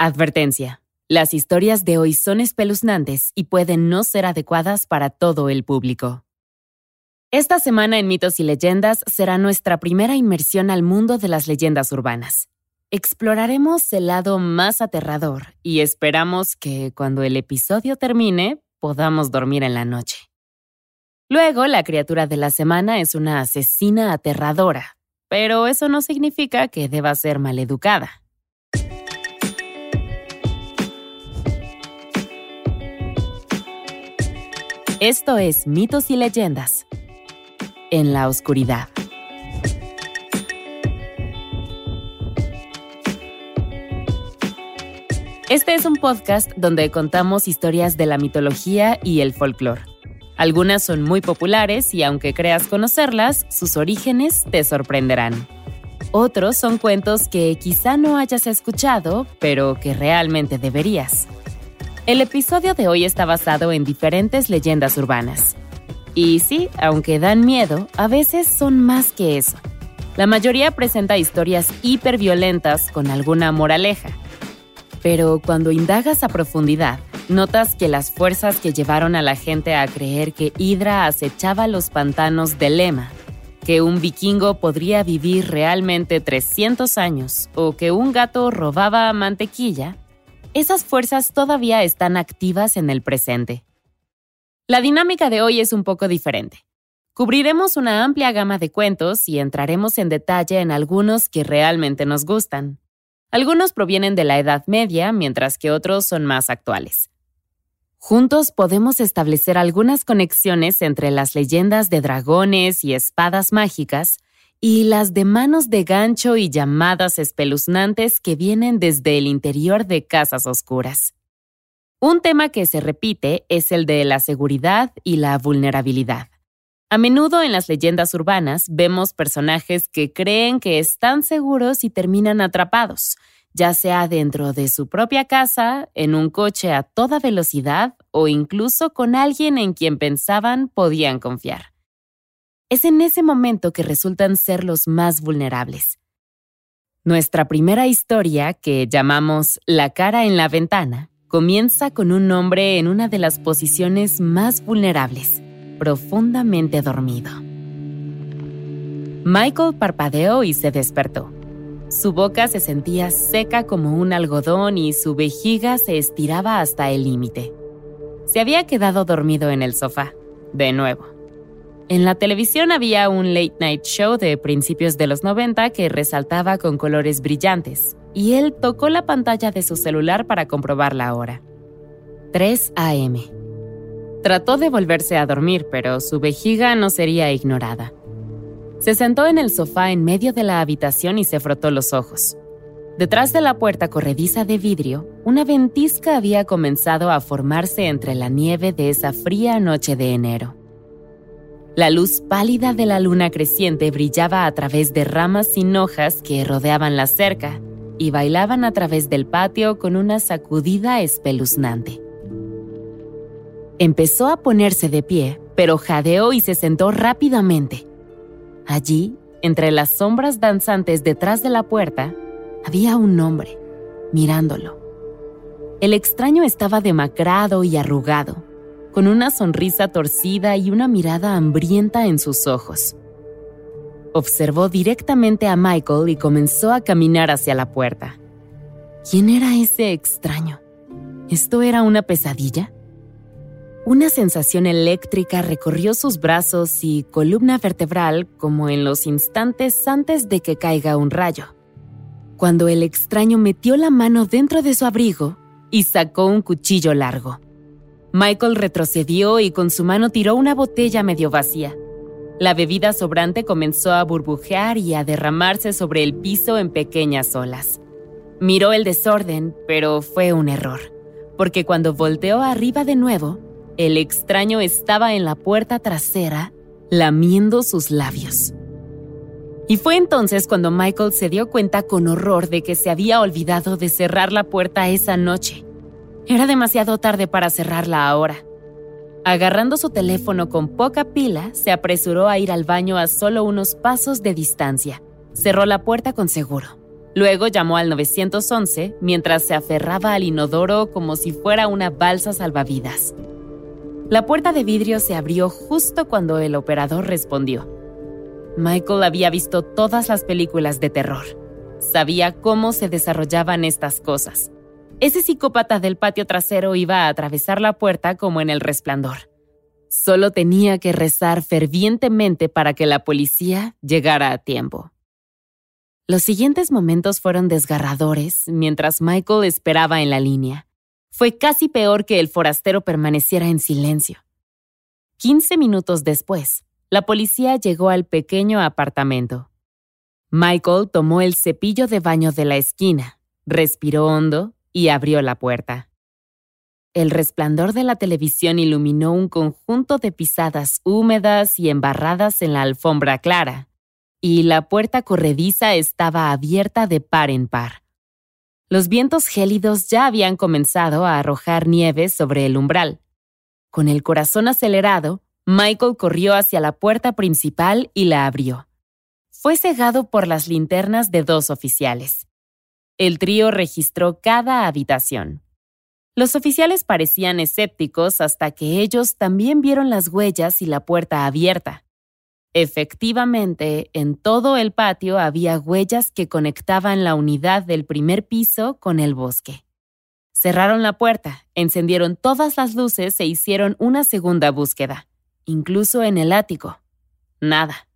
Advertencia. Las historias de hoy son espeluznantes y pueden no ser adecuadas para todo el público. Esta semana en Mitos y Leyendas será nuestra primera inmersión al mundo de las leyendas urbanas. Exploraremos el lado más aterrador y esperamos que cuando el episodio termine podamos dormir en la noche. Luego, la criatura de la semana es una asesina aterradora, pero eso no significa que deba ser maleducada. Esto es Mitos y Leyendas. En la oscuridad. Este es un podcast donde contamos historias de la mitología y el folclore. Algunas son muy populares y aunque creas conocerlas, sus orígenes te sorprenderán. Otros son cuentos que quizá no hayas escuchado, pero que realmente deberías. El episodio de hoy está basado en diferentes leyendas urbanas. Y sí, aunque dan miedo, a veces son más que eso. La mayoría presenta historias hiperviolentas con alguna moraleja. Pero cuando indagas a profundidad, notas que las fuerzas que llevaron a la gente a creer que Hydra acechaba los pantanos de Lema, que un vikingo podría vivir realmente 300 años o que un gato robaba mantequilla, esas fuerzas todavía están activas en el presente. La dinámica de hoy es un poco diferente. Cubriremos una amplia gama de cuentos y entraremos en detalle en algunos que realmente nos gustan. Algunos provienen de la Edad Media, mientras que otros son más actuales. Juntos podemos establecer algunas conexiones entre las leyendas de dragones y espadas mágicas y las de manos de gancho y llamadas espeluznantes que vienen desde el interior de casas oscuras. Un tema que se repite es el de la seguridad y la vulnerabilidad. A menudo en las leyendas urbanas vemos personajes que creen que están seguros y terminan atrapados, ya sea dentro de su propia casa, en un coche a toda velocidad o incluso con alguien en quien pensaban podían confiar es en ese momento que resultan ser los más vulnerables. Nuestra primera historia, que llamamos La cara en la ventana, comienza con un hombre en una de las posiciones más vulnerables, profundamente dormido. Michael parpadeó y se despertó. Su boca se sentía seca como un algodón y su vejiga se estiraba hasta el límite. Se había quedado dormido en el sofá, de nuevo. En la televisión había un late night show de principios de los 90 que resaltaba con colores brillantes, y él tocó la pantalla de su celular para comprobar la hora. 3 a.m. Trató de volverse a dormir, pero su vejiga no sería ignorada. Se sentó en el sofá en medio de la habitación y se frotó los ojos. Detrás de la puerta corrediza de vidrio, una ventisca había comenzado a formarse entre la nieve de esa fría noche de enero. La luz pálida de la luna creciente brillaba a través de ramas sin hojas que rodeaban la cerca y bailaban a través del patio con una sacudida espeluznante. Empezó a ponerse de pie, pero jadeó y se sentó rápidamente. Allí, entre las sombras danzantes detrás de la puerta, había un hombre, mirándolo. El extraño estaba demacrado y arrugado, con una sonrisa torcida y una mirada hambrienta en sus ojos. Observó directamente a Michael y comenzó a caminar hacia la puerta. ¿Quién era ese extraño? ¿Esto era una pesadilla? Una sensación eléctrica recorrió sus brazos y columna vertebral como en los instantes antes de que caiga un rayo. Cuando el extraño metió la mano dentro de su abrigo y sacó un cuchillo largo. Michael retrocedió y con su mano tiró una botella medio vacía. La bebida sobrante comenzó a burbujear y a derramarse sobre el piso en pequeñas olas. Miró el desorden, pero fue un error, porque cuando volteó arriba de nuevo, el extraño estaba en la puerta trasera, lamiendo sus labios. Y fue entonces cuando Michael se dio cuenta con horror de que se había olvidado de cerrar la puerta esa noche. Era demasiado tarde para cerrarla ahora. Agarrando su teléfono con poca pila, se apresuró a ir al baño a solo unos pasos de distancia. Cerró la puerta con seguro. Luego llamó al 911 mientras se aferraba al inodoro como si fuera una balsa salvavidas. La puerta de vidrio se abrió justo cuando el operador respondió. Michael había visto todas las películas de terror. Sabía cómo se desarrollaban estas cosas. Ese psicópata del patio trasero iba a atravesar la puerta como en el resplandor. Solo tenía que rezar fervientemente para que la policía llegara a tiempo. Los siguientes momentos fueron desgarradores mientras Michael esperaba en la línea. Fue casi peor que el forastero permaneciera en silencio. Quince minutos después, la policía llegó al pequeño apartamento. Michael tomó el cepillo de baño de la esquina, respiró hondo y abrió la puerta. El resplandor de la televisión iluminó un conjunto de pisadas húmedas y embarradas en la alfombra clara y la puerta corrediza estaba abierta de par en par. Los vientos gélidos ya habían comenzado a arrojar nieve sobre el umbral. Con el corazón acelerado, Michael corrió hacia la puerta principal y la abrió. Fue cegado por las linternas de dos oficiales. El trío registró cada habitación. Los oficiales parecían escépticos hasta que ellos también vieron las huellas y la puerta abierta. Efectivamente, en todo el patio había huellas que conectaban la unidad del primer piso con el bosque. Cerraron la puerta, encendieron todas las luces e hicieron una segunda búsqueda, incluso en el ático. Nada.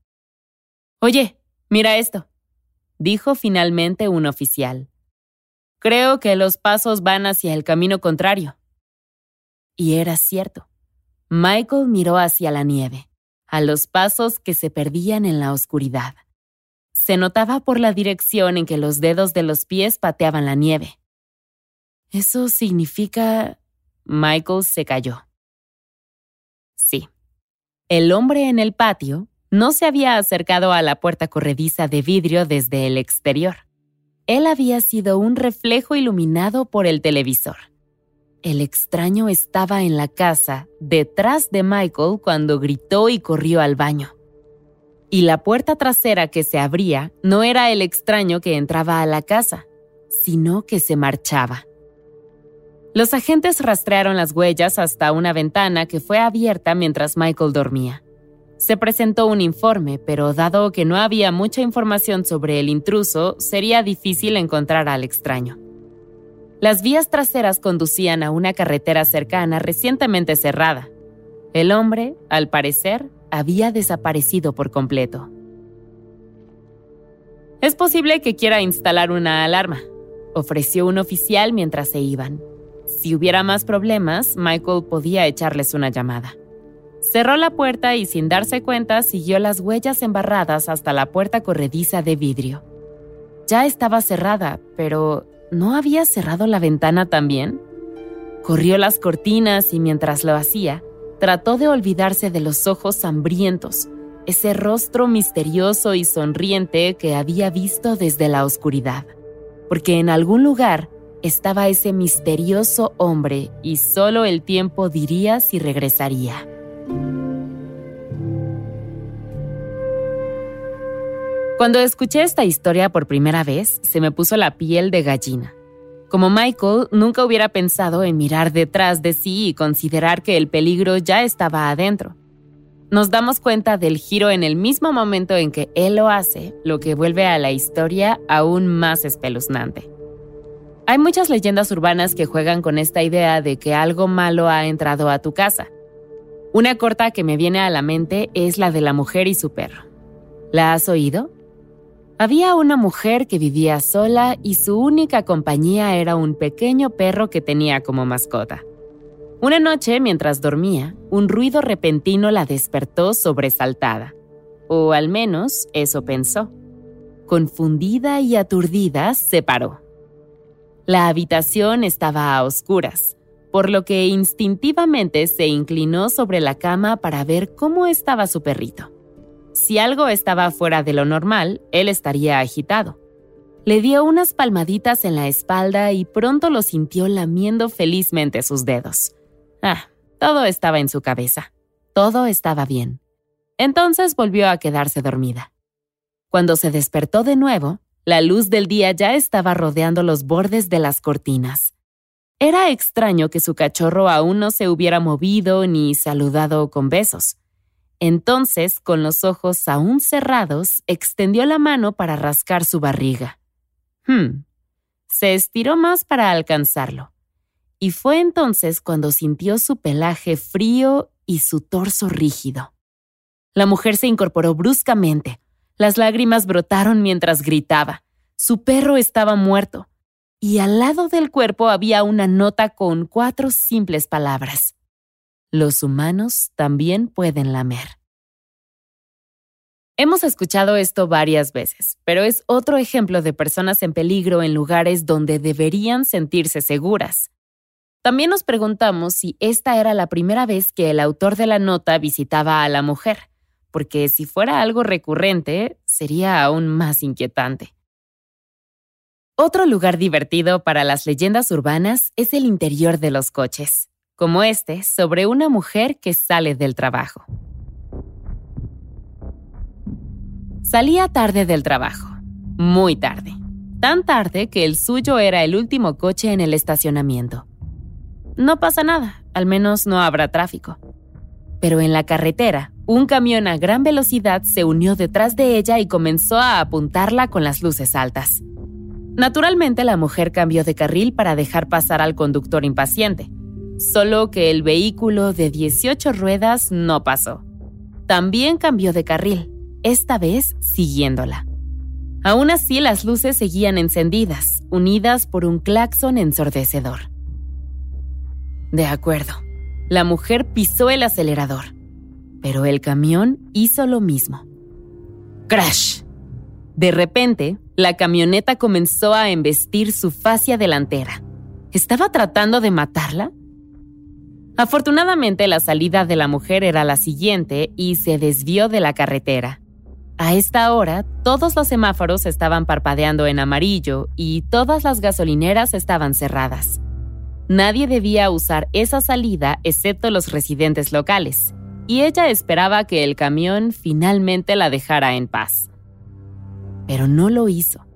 Oye, mira esto, dijo finalmente un oficial. Creo que los pasos van hacia el camino contrario. Y era cierto. Michael miró hacia la nieve a los pasos que se perdían en la oscuridad. Se notaba por la dirección en que los dedos de los pies pateaban la nieve. ¿Eso significa... Michael se cayó. Sí. El hombre en el patio no se había acercado a la puerta corrediza de vidrio desde el exterior. Él había sido un reflejo iluminado por el televisor. El extraño estaba en la casa, detrás de Michael, cuando gritó y corrió al baño. Y la puerta trasera que se abría no era el extraño que entraba a la casa, sino que se marchaba. Los agentes rastrearon las huellas hasta una ventana que fue abierta mientras Michael dormía. Se presentó un informe, pero dado que no había mucha información sobre el intruso, sería difícil encontrar al extraño. Las vías traseras conducían a una carretera cercana recientemente cerrada. El hombre, al parecer, había desaparecido por completo. Es posible que quiera instalar una alarma, ofreció un oficial mientras se iban. Si hubiera más problemas, Michael podía echarles una llamada. Cerró la puerta y sin darse cuenta siguió las huellas embarradas hasta la puerta corrediza de vidrio. Ya estaba cerrada, pero ¿No había cerrado la ventana también? Corrió las cortinas y mientras lo hacía, trató de olvidarse de los ojos hambrientos, ese rostro misterioso y sonriente que había visto desde la oscuridad, porque en algún lugar estaba ese misterioso hombre y solo el tiempo diría si regresaría. Cuando escuché esta historia por primera vez, se me puso la piel de gallina. Como Michael, nunca hubiera pensado en mirar detrás de sí y considerar que el peligro ya estaba adentro. Nos damos cuenta del giro en el mismo momento en que él lo hace, lo que vuelve a la historia aún más espeluznante. Hay muchas leyendas urbanas que juegan con esta idea de que algo malo ha entrado a tu casa. Una corta que me viene a la mente es la de la mujer y su perro. ¿La has oído? Había una mujer que vivía sola y su única compañía era un pequeño perro que tenía como mascota. Una noche, mientras dormía, un ruido repentino la despertó sobresaltada. O al menos eso pensó. Confundida y aturdida, se paró. La habitación estaba a oscuras, por lo que instintivamente se inclinó sobre la cama para ver cómo estaba su perrito. Si algo estaba fuera de lo normal, él estaría agitado. Le dio unas palmaditas en la espalda y pronto lo sintió lamiendo felizmente sus dedos. Ah, todo estaba en su cabeza. Todo estaba bien. Entonces volvió a quedarse dormida. Cuando se despertó de nuevo, La luz del día ya estaba rodeando los bordes de las cortinas. Era extraño que su cachorro aún no se hubiera movido ni saludado con besos. Entonces, con los ojos aún cerrados, extendió la mano para rascar su barriga. Hmm. Se estiró más para alcanzarlo. Y fue entonces cuando sintió su pelaje frío y su torso rígido. La mujer se incorporó bruscamente. Las lágrimas brotaron mientras gritaba. Su perro estaba muerto. Y al lado del cuerpo había una nota con cuatro simples palabras. Los humanos también pueden lamer. Hemos escuchado esto varias veces, pero es otro ejemplo de personas en peligro en lugares donde deberían sentirse seguras. También nos preguntamos si esta era la primera vez que el autor de la nota visitaba a la mujer, porque si fuera algo recurrente, sería aún más inquietante. Otro lugar divertido para las leyendas urbanas es el interior de los coches como este sobre una mujer que sale del trabajo. Salía tarde del trabajo, muy tarde, tan tarde que el suyo era el último coche en el estacionamiento. No pasa nada, al menos no habrá tráfico. Pero en la carretera, un camión a gran velocidad se unió detrás de ella y comenzó a apuntarla con las luces altas. Naturalmente la mujer cambió de carril para dejar pasar al conductor impaciente, solo que el vehículo de 18 ruedas no pasó. También cambió de carril, esta vez siguiéndola. Aún así, las luces seguían encendidas, unidas por un claxon ensordecedor. De acuerdo, la mujer pisó el acelerador, pero el camión hizo lo mismo. ¡Crash! De repente, la camioneta comenzó a embestir su fascia delantera. ¿Estaba tratando de matarla? Afortunadamente la salida de la mujer era la siguiente y se desvió de la carretera. A esta hora, todos los semáforos estaban parpadeando en amarillo y todas las gasolineras estaban cerradas. Nadie debía usar esa salida excepto los residentes locales, y ella esperaba que el camión finalmente la dejara en paz. Pero no lo hizo.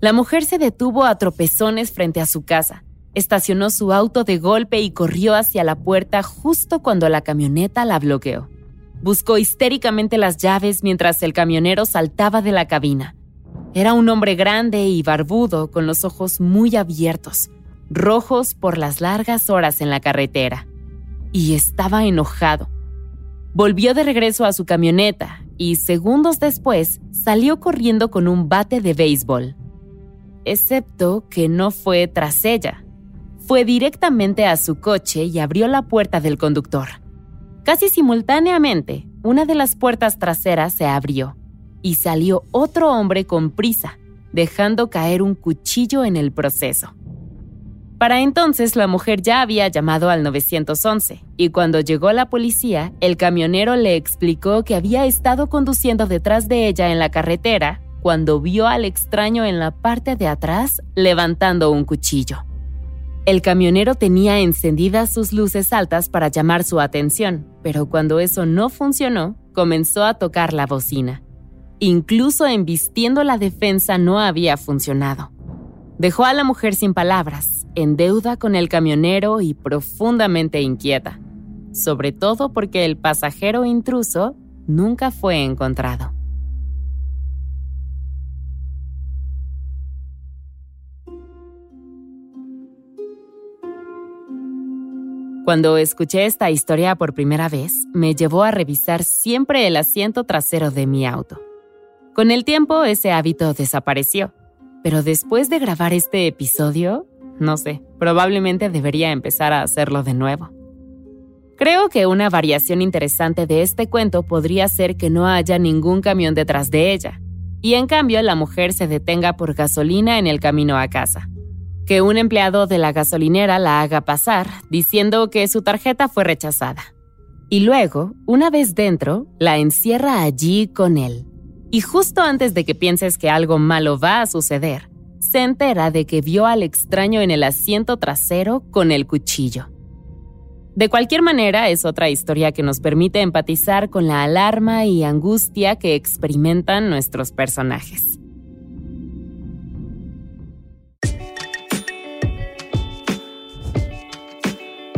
La mujer se detuvo a tropezones frente a su casa, estacionó su auto de golpe y corrió hacia la puerta justo cuando la camioneta la bloqueó. Buscó histéricamente las llaves mientras el camionero saltaba de la cabina. Era un hombre grande y barbudo con los ojos muy abiertos, rojos por las largas horas en la carretera. Y estaba enojado. Volvió de regreso a su camioneta y segundos después salió corriendo con un bate de béisbol. Excepto que no fue tras ella, fue directamente a su coche y abrió la puerta del conductor. Casi simultáneamente, una de las puertas traseras se abrió y salió otro hombre con prisa, dejando caer un cuchillo en el proceso. Para entonces la mujer ya había llamado al 911 y cuando llegó la policía, el camionero le explicó que había estado conduciendo detrás de ella en la carretera cuando vio al extraño en la parte de atrás levantando un cuchillo. El camionero tenía encendidas sus luces altas para llamar su atención, pero cuando eso no funcionó, comenzó a tocar la bocina. Incluso embistiendo la defensa no había funcionado. Dejó a la mujer sin palabras, en deuda con el camionero y profundamente inquieta, sobre todo porque el pasajero intruso nunca fue encontrado. Cuando escuché esta historia por primera vez, me llevó a revisar siempre el asiento trasero de mi auto. Con el tiempo ese hábito desapareció, pero después de grabar este episodio, no sé, probablemente debería empezar a hacerlo de nuevo. Creo que una variación interesante de este cuento podría ser que no haya ningún camión detrás de ella, y en cambio la mujer se detenga por gasolina en el camino a casa que un empleado de la gasolinera la haga pasar diciendo que su tarjeta fue rechazada. Y luego, una vez dentro, la encierra allí con él. Y justo antes de que pienses que algo malo va a suceder, se entera de que vio al extraño en el asiento trasero con el cuchillo. De cualquier manera, es otra historia que nos permite empatizar con la alarma y angustia que experimentan nuestros personajes.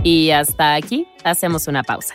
Y hasta aquí hacemos una pausa.